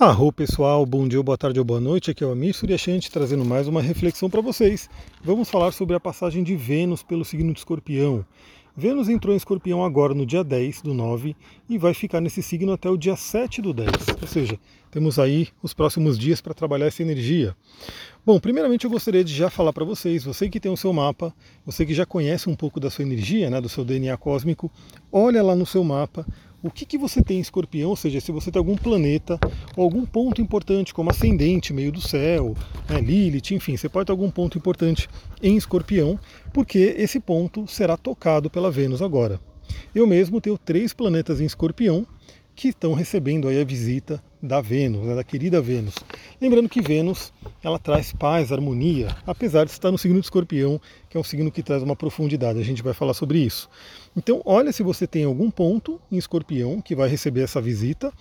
Arro pessoal, bom dia, boa tarde ou boa noite, aqui é o Amir Suryashanti trazendo mais uma reflexão para vocês. Vamos falar sobre a passagem de Vênus pelo signo de escorpião. Vênus entrou em escorpião agora no dia 10 do 9 e vai ficar nesse signo até o dia 7 do 10, ou seja, temos aí os próximos dias para trabalhar essa energia. Bom, primeiramente eu gostaria de já falar para vocês, você que tem o seu mapa, você que já conhece um pouco da sua energia, né, do seu DNA cósmico, olha lá no seu mapa, o que, que você tem em escorpião, ou seja, se você tem algum planeta ou algum ponto importante, como ascendente, meio do céu, né, Lilith, enfim, você pode ter algum ponto importante em escorpião, porque esse ponto será tocado pela Vênus agora. Eu mesmo tenho três planetas em escorpião, que estão recebendo aí a visita da Vênus, né, da querida Vênus. Lembrando que Vênus ela traz paz, harmonia, apesar de estar no signo de Escorpião, que é um signo que traz uma profundidade. A gente vai falar sobre isso. Então, olha se você tem algum ponto em Escorpião que vai receber essa visita.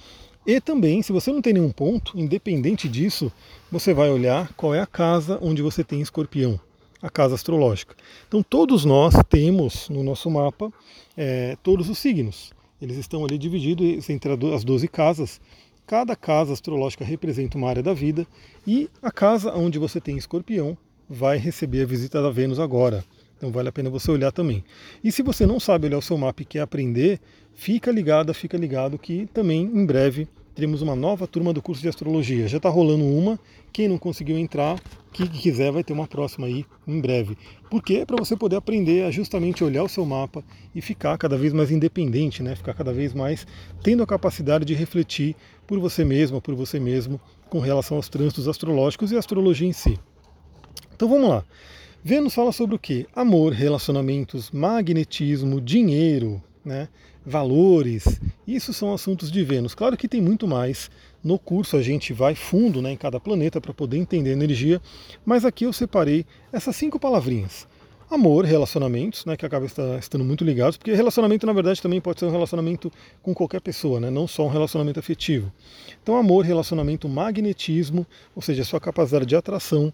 E também, se você não tem nenhum ponto, independente disso, você vai olhar qual é a casa onde você tem Escorpião a casa astrológica. Então todos nós temos no nosso mapa é, todos os signos. Eles estão ali divididos entre as 12 casas. Cada casa astrológica representa uma área da vida e a casa onde você tem escorpião vai receber a visita da Vênus agora. Então vale a pena você olhar também. E se você não sabe olhar o seu mapa e quer aprender, fica ligada, fica ligado que também em breve teremos uma nova turma do curso de astrologia. Já está rolando uma. Quem não conseguiu entrar, que quiser, vai ter uma próxima aí em breve. Porque para você poder aprender a justamente olhar o seu mapa e ficar cada vez mais independente, né? Ficar cada vez mais tendo a capacidade de refletir por você mesma, por você mesmo, com relação aos trânsitos astrológicos e a astrologia em si. Então vamos lá. Vênus fala sobre o que? Amor, relacionamentos, magnetismo, dinheiro, né? valores. Isso são assuntos de Vênus. Claro que tem muito mais. No curso a gente vai fundo né, em cada planeta para poder entender a energia, mas aqui eu separei essas cinco palavrinhas. Amor, relacionamentos, né, que acaba estando muito ligados, porque relacionamento na verdade também pode ser um relacionamento com qualquer pessoa, né, não só um relacionamento afetivo. Então amor, relacionamento, magnetismo, ou seja, sua capacidade de atração,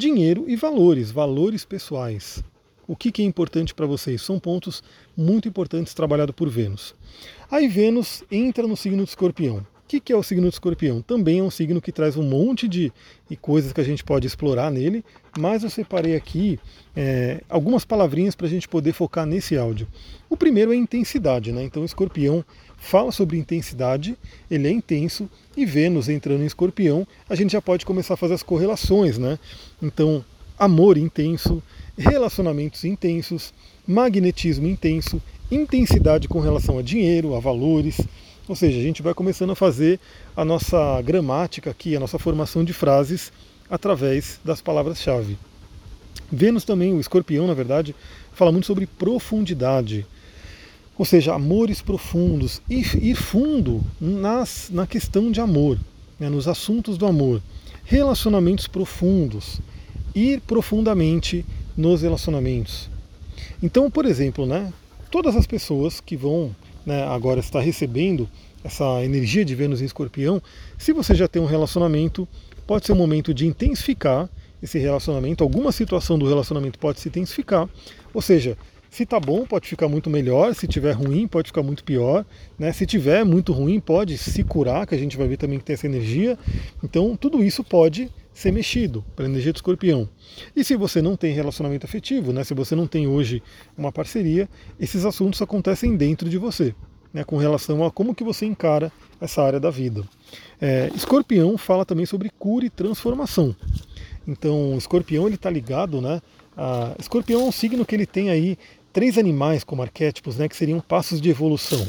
dinheiro e valores, valores pessoais. O que, que é importante para vocês? São pontos muito importantes trabalhados por Vênus. Aí Vênus entra no signo de escorpião. Que, que é o signo de escorpião? Também é um signo que traz um monte de, de coisas que a gente pode explorar nele, mas eu separei aqui é, algumas palavrinhas para a gente poder focar nesse áudio. O primeiro é intensidade, né? Então, escorpião fala sobre intensidade, ele é intenso, e Vênus entrando em escorpião, a gente já pode começar a fazer as correlações, né? Então, amor intenso, relacionamentos intensos, magnetismo intenso, intensidade com relação a dinheiro, a valores. Ou seja, a gente vai começando a fazer a nossa gramática aqui, a nossa formação de frases através das palavras-chave. Vênus também, o escorpião, na verdade, fala muito sobre profundidade. Ou seja, amores profundos, ir, fundo nas, na questão de amor, né, nos assuntos do amor. Relacionamentos profundos, ir profundamente nos relacionamentos. Então, por exemplo, né, todas as pessoas que vão né, agora estar recebendo essa energia de Vênus em escorpião, se você já tem um relacionamento, pode ser um momento de intensificar esse relacionamento, alguma situação do relacionamento pode se intensificar, ou seja, se tá bom, pode ficar muito melhor, se tiver ruim, pode ficar muito pior, né? Se tiver muito ruim, pode se curar, que a gente vai ver também que tem essa energia. Então, tudo isso pode ser mexido pela energia do escorpião. E se você não tem relacionamento afetivo, né, se você não tem hoje uma parceria, esses assuntos acontecem dentro de você, né, com relação a como que você encara essa área da vida. É, escorpião fala também sobre cura e transformação. Então, escorpião ele está ligado, né? A, escorpião é um signo que ele tem aí três animais como arquétipos, né, que seriam passos de evolução.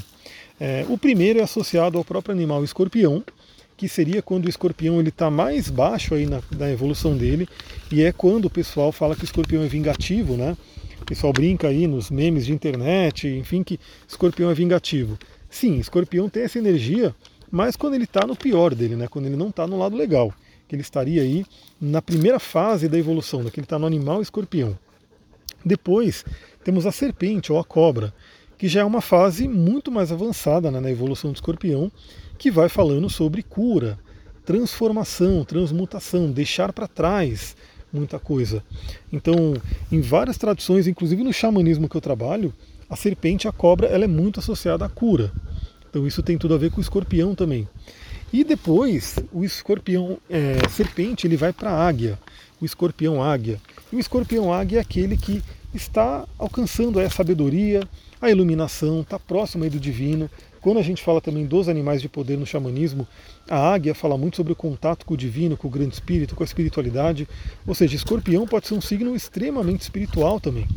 É, o primeiro é associado ao próprio animal escorpião, que seria quando o escorpião ele está mais baixo aí na, na, evolução dele, e é quando o pessoal fala que o escorpião é vingativo, né? O pessoal brinca aí nos memes de internet, enfim, que escorpião é vingativo. Sim, escorpião tem essa energia, mas quando ele está no pior dele, né? Quando ele não está no lado legal, que ele estaria aí na primeira fase da evolução, né? que ele está no animal escorpião. Depois temos a serpente ou a cobra, que já é uma fase muito mais avançada né, na evolução do escorpião, que vai falando sobre cura, transformação, transmutação, deixar para trás muita coisa. Então, em várias tradições, inclusive no xamanismo que eu trabalho, a serpente, a cobra, ela é muito associada à cura. Então isso tem tudo a ver com o escorpião também. E depois o escorpião é, serpente ele vai para a águia, o escorpião águia. E o escorpião águia é aquele que está alcançando a sabedoria, a iluminação, está próximo aí do divino. Quando a gente fala também dos animais de poder no xamanismo, a águia fala muito sobre o contato com o divino, com o grande espírito, com a espiritualidade. Ou seja, escorpião pode ser um signo extremamente espiritual também.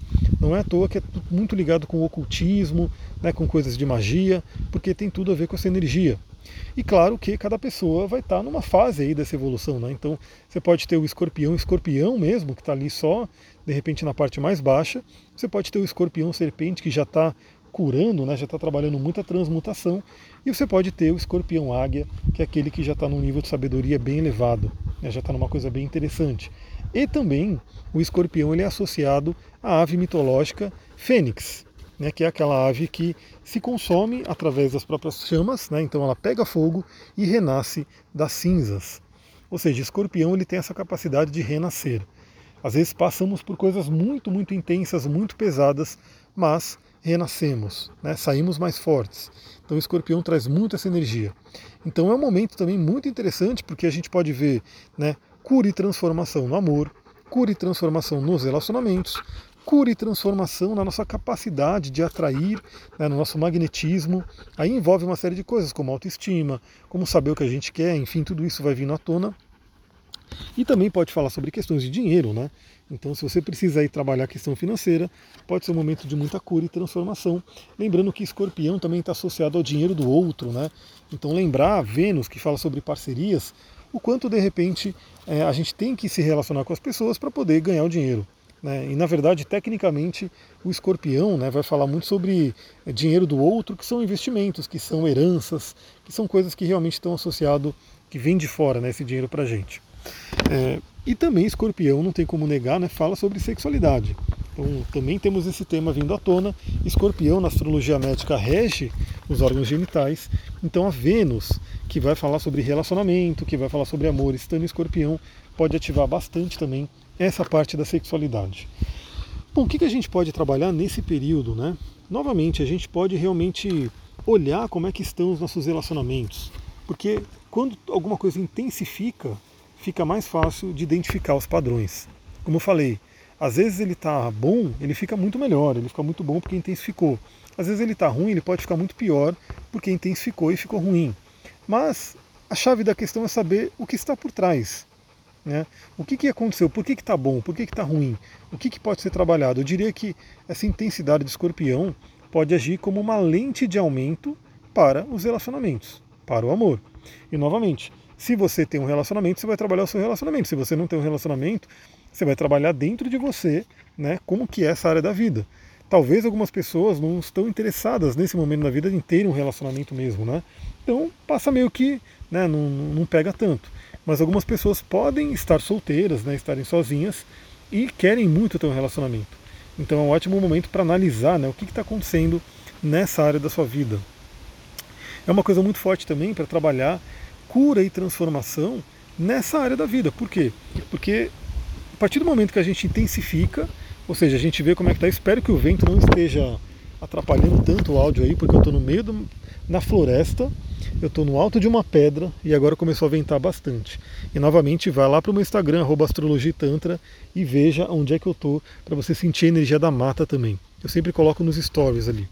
Não é à toa que é muito ligado com o ocultismo, né, com coisas de magia, porque tem tudo a ver com essa energia. E claro que cada pessoa vai estar numa fase aí dessa evolução, né? Então você pode ter o escorpião, escorpião mesmo, que está ali só, de repente na parte mais baixa. Você pode ter o escorpião serpente, que já está curando, né? já está trabalhando muita transmutação. E você pode ter o escorpião águia, que é aquele que já está num nível de sabedoria bem elevado, né? já está numa coisa bem interessante. E também o escorpião ele é associado à ave mitológica fênix, né, que é aquela ave que se consome através das próprias chamas, né, então ela pega fogo e renasce das cinzas. Ou seja, escorpião ele tem essa capacidade de renascer. Às vezes passamos por coisas muito, muito intensas, muito pesadas, mas renascemos, né, saímos mais fortes. Então o escorpião traz muito essa energia. Então é um momento também muito interessante porque a gente pode ver né, cura e transformação no amor, cura e transformação nos relacionamentos, cura e transformação na nossa capacidade de atrair, né, no nosso magnetismo. Aí envolve uma série de coisas, como autoestima, como saber o que a gente quer, enfim, tudo isso vai vindo à tona. E também pode falar sobre questões de dinheiro, né? Então, se você precisa aí trabalhar a questão financeira, pode ser um momento de muita cura e transformação. Lembrando que escorpião também está associado ao dinheiro do outro, né? Então, lembrar Vênus, que fala sobre parcerias, o quanto de repente é, a gente tem que se relacionar com as pessoas para poder ganhar o dinheiro. Né? E na verdade, tecnicamente, o escorpião né, vai falar muito sobre dinheiro do outro, que são investimentos, que são heranças, que são coisas que realmente estão associadas, que vem de fora né, esse dinheiro para a gente. É, e também escorpião, não tem como negar, né, fala sobre sexualidade. Então também temos esse tema vindo à tona. Escorpião na astrologia médica rege os órgãos genitais. Então a Vênus, que vai falar sobre relacionamento, que vai falar sobre amor, estando em escorpião, pode ativar bastante também essa parte da sexualidade. Bom, o que a gente pode trabalhar nesse período, né? Novamente, a gente pode realmente olhar como é que estão os nossos relacionamentos, porque quando alguma coisa intensifica, fica mais fácil de identificar os padrões. Como eu falei, às vezes ele está bom, ele fica muito melhor, ele fica muito bom porque intensificou. Às vezes ele está ruim, ele pode ficar muito pior porque intensificou e ficou ruim. Mas a chave da questão é saber o que está por trás. Né? O que, que aconteceu? Por que está bom? Por que está ruim? O que, que pode ser trabalhado? Eu diria que essa intensidade de escorpião pode agir como uma lente de aumento para os relacionamentos, para o amor. E novamente, se você tem um relacionamento, você vai trabalhar o seu relacionamento. Se você não tem um relacionamento, você vai trabalhar dentro de você, né, como que é essa área da vida. Talvez algumas pessoas não estão interessadas nesse momento da vida em ter um relacionamento mesmo, né? Então passa meio que, né, não, não pega tanto mas algumas pessoas podem estar solteiras, né, estarem sozinhas e querem muito ter um relacionamento. Então é um ótimo momento para analisar né, o que está acontecendo nessa área da sua vida. É uma coisa muito forte também para trabalhar cura e transformação nessa área da vida. Por quê? Porque a partir do momento que a gente intensifica, ou seja, a gente vê como é que está, espero que o vento não esteja atrapalhando tanto o áudio aí, porque eu estou no meio do, na floresta eu estou no alto de uma pedra e agora começou a ventar bastante. E novamente vai lá para o meu Instagram, astrologitantra, e veja onde é que eu estou para você sentir a energia da mata também. Eu sempre coloco nos stories ali.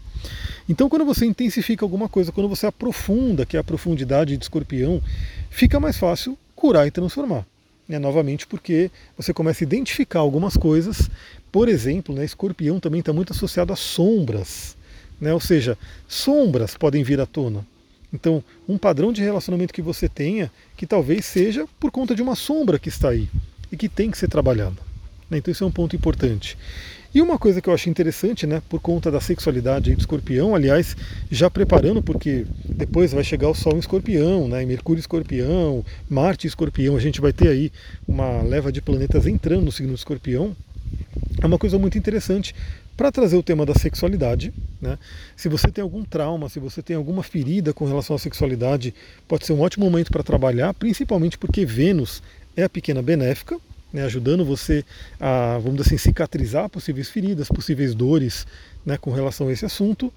Então quando você intensifica alguma coisa, quando você aprofunda, que é a profundidade de escorpião, fica mais fácil curar e transformar. Né, novamente porque você começa a identificar algumas coisas. Por exemplo, né, escorpião também está muito associado a sombras. Né, ou seja, sombras podem vir à tona. Então, um padrão de relacionamento que você tenha, que talvez seja por conta de uma sombra que está aí e que tem que ser trabalhada. Né? Então, isso é um ponto importante. E uma coisa que eu acho interessante, né, por conta da sexualidade do escorpião, aliás, já preparando, porque depois vai chegar o Sol em escorpião, né, Mercúrio escorpião, Marte escorpião, a gente vai ter aí uma leva de planetas entrando no signo escorpião. É uma coisa muito interessante para trazer o tema da sexualidade. Né? Se você tem algum trauma, se você tem alguma ferida com relação à sexualidade, pode ser um ótimo momento para trabalhar, principalmente porque Vênus é a pequena benéfica, né, ajudando você a, vamos dizer assim, cicatrizar possíveis feridas, possíveis dores né, com relação a esse assunto.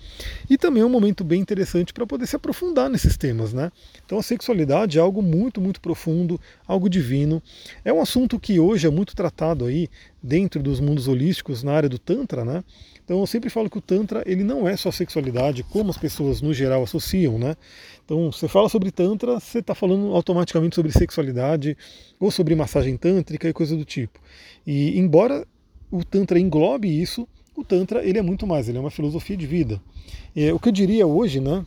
E também é um momento bem interessante para poder se aprofundar nesses temas. Né? Então a sexualidade é algo muito, muito profundo, algo divino. É um assunto que hoje é muito tratado aí dentro dos mundos holísticos na área do Tantra, né? Então eu sempre falo que o Tantra ele não é só sexualidade, como as pessoas no geral associam, né? Então você fala sobre Tantra, você está falando automaticamente sobre sexualidade ou sobre massagem tântrica e coisa do tipo. E embora o Tantra englobe isso, o Tantra ele é muito mais, ele é uma filosofia de vida. E, o que eu diria hoje, né,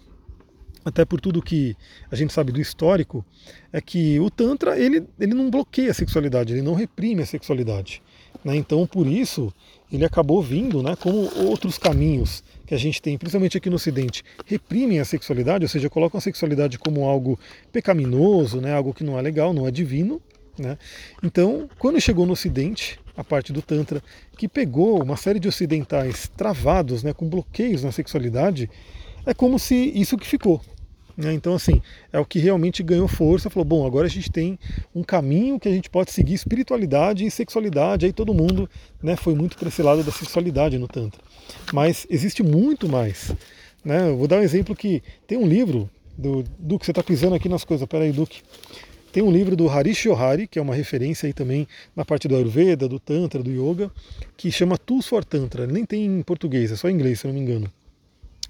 até por tudo que a gente sabe do histórico, é que o Tantra ele, ele não bloqueia a sexualidade, ele não reprime a sexualidade. Né? Então, por isso, ele acabou vindo, né, como outros caminhos que a gente tem, principalmente aqui no Ocidente, reprimem a sexualidade, ou seja, colocam a sexualidade como algo pecaminoso, né, algo que não é legal, não é divino. Né? Então, quando chegou no Ocidente, a parte do Tantra, que pegou uma série de ocidentais travados, né, com bloqueios na sexualidade, é como se isso que ficou. Né? Então, assim, é o que realmente ganhou força. Falou, bom, agora a gente tem um caminho que a gente pode seguir espiritualidade e sexualidade. Aí todo mundo né, foi muito para esse lado da sexualidade no Tantra. Mas existe muito mais. Né? Eu vou dar um exemplo que tem um livro do Duque, você está pisando aqui nas coisas, peraí, Duque. Tem um livro do Harish Johari, que é uma referência aí também na parte do Ayurveda, do Tantra, do Yoga, que chama Tools for Tantra. Ele nem tem em português, é só em inglês, se não me engano.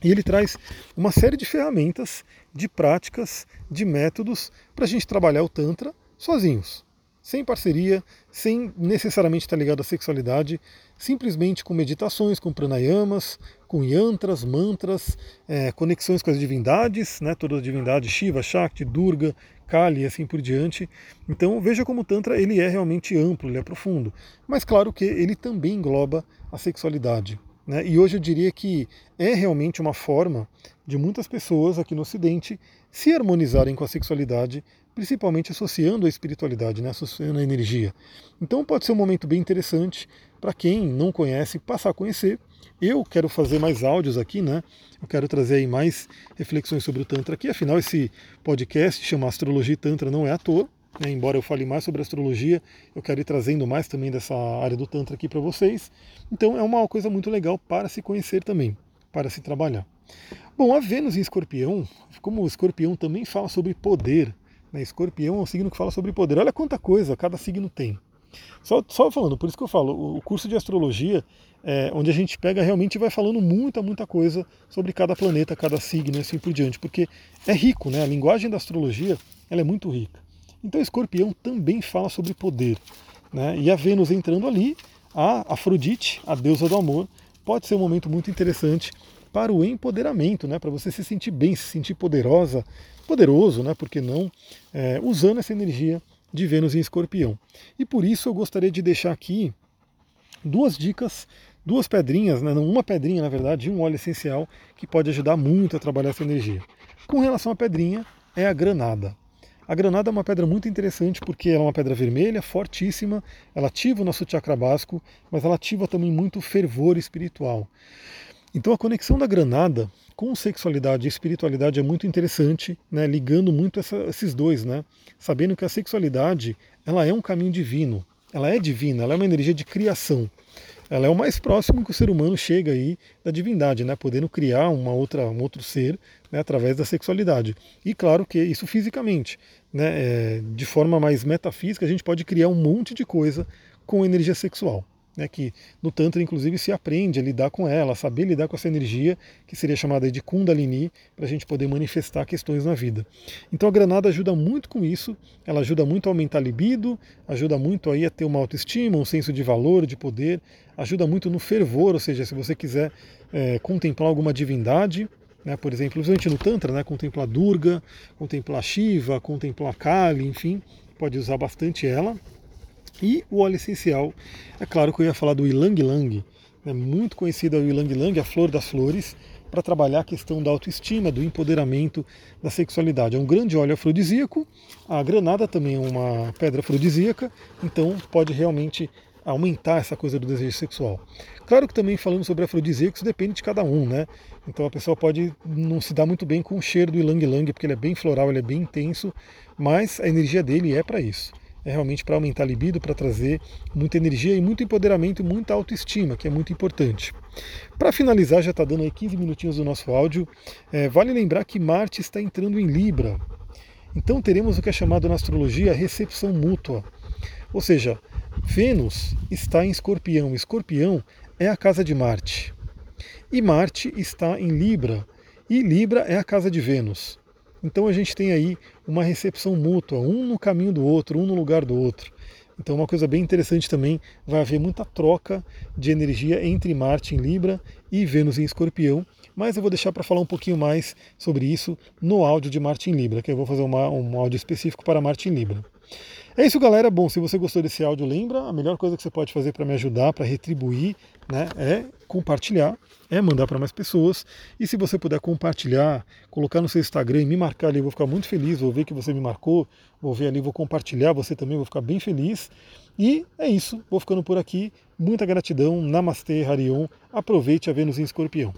E ele traz uma série de ferramentas, de práticas, de métodos para a gente trabalhar o Tantra sozinhos, sem parceria, sem necessariamente estar ligado à sexualidade, simplesmente com meditações, com pranayamas, com yantras, mantras, é, conexões com as divindades, né, todas as divindades, Shiva, Shakti, Durga, Kali e assim por diante. Então veja como o Tantra ele é realmente amplo, ele é profundo. Mas claro que ele também engloba a sexualidade. Né? E hoje eu diria que é realmente uma forma de muitas pessoas aqui no Ocidente se harmonizarem com a sexualidade, principalmente associando a espiritualidade, né? associando a energia. Então pode ser um momento bem interessante para quem não conhece passar a conhecer. Eu quero fazer mais áudios aqui, né? Eu quero trazer aí mais reflexões sobre o Tantra aqui. Afinal, esse podcast chama Astrologia e Tantra não é à toa. Né? Embora eu fale mais sobre astrologia, eu quero ir trazendo mais também dessa área do Tantra aqui para vocês. Então é uma coisa muito legal para se conhecer também, para se trabalhar. Bom, a Vênus em Escorpião, como o Escorpião também fala sobre poder, né? Escorpião é um signo que fala sobre poder. Olha quanta coisa cada signo tem. Só, só falando, por isso que eu falo, o curso de astrologia é onde a gente pega realmente vai falando muita, muita coisa sobre cada planeta, cada signo e assim por diante, porque é rico, né? A linguagem da astrologia ela é muito rica. Então, Escorpião também fala sobre poder. Né? E a Vênus entrando ali, a Afrodite, a deusa do amor, pode ser um momento muito interessante para o empoderamento, né? para você se sentir bem, se sentir poderosa, poderoso, né? por que não, é, usando essa energia de Vênus em Escorpião. E por isso eu gostaria de deixar aqui duas dicas, duas pedrinhas, né? uma pedrinha na verdade, um óleo essencial que pode ajudar muito a trabalhar essa energia. Com relação à pedrinha, é a granada. A granada é uma pedra muito interessante porque ela é uma pedra vermelha, fortíssima, ela ativa o nosso chakra básico, mas ela ativa também muito fervor espiritual. Então a conexão da granada com sexualidade e espiritualidade é muito interessante, né, ligando muito essa, esses dois, né, sabendo que a sexualidade ela é um caminho divino, ela é divina, ela é uma energia de criação ela é o mais próximo que o ser humano chega aí da divindade, né? podendo criar uma outra, um outro ser né? através da sexualidade. E claro que isso fisicamente. Né? É, de forma mais metafísica, a gente pode criar um monte de coisa com energia sexual né, que no Tantra, inclusive, se aprende a lidar com ela, a saber lidar com essa energia, que seria chamada de Kundalini, para a gente poder manifestar questões na vida. Então a granada ajuda muito com isso, ela ajuda muito a aumentar a libido, ajuda muito aí a ter uma autoestima, um senso de valor, de poder, ajuda muito no fervor, ou seja, se você quiser é, contemplar alguma divindade, né, por exemplo, principalmente no Tantra, né, contemplar Durga, contemplar Shiva, contemplar Kali, enfim, pode usar bastante ela. E o óleo essencial, é claro que eu ia falar do Ilang Lang, é muito conhecido o Ilang Lang, a flor das flores, para trabalhar a questão da autoestima, do empoderamento, da sexualidade. É um grande óleo afrodisíaco, a granada também é uma pedra afrodisíaca, então pode realmente aumentar essa coisa do desejo sexual. Claro que também falando sobre afrodisíacos depende de cada um, né? Então a pessoa pode não se dar muito bem com o cheiro do Ilang Lang, porque ele é bem floral, ele é bem intenso, mas a energia dele é para isso é realmente para aumentar a libido, para trazer muita energia e muito empoderamento e muita autoestima, que é muito importante. Para finalizar, já está dando aí 15 minutinhos do nosso áudio, é, vale lembrar que Marte está entrando em Libra. Então teremos o que é chamado na astrologia recepção mútua. Ou seja, Vênus está em Escorpião. Escorpião é a casa de Marte. E Marte está em Libra. E Libra é a casa de Vênus. Então a gente tem aí uma recepção mútua, um no caminho do outro, um no lugar do outro. Então uma coisa bem interessante também, vai haver muita troca de energia entre Marte em Libra e Vênus em Escorpião, mas eu vou deixar para falar um pouquinho mais sobre isso no áudio de Marte em Libra, que eu vou fazer uma, um áudio específico para Marte em Libra. É isso, galera. Bom, se você gostou desse áudio, lembra, a melhor coisa que você pode fazer para me ajudar, para retribuir, né, é compartilhar, é mandar para mais pessoas. E se você puder compartilhar, colocar no seu Instagram e me marcar ali, eu vou ficar muito feliz, vou ver que você me marcou, vou ver ali, vou compartilhar, você também, vou ficar bem feliz. E é isso, vou ficando por aqui. Muita gratidão. Namastê, Harion. Aproveite a Vênus em Escorpião.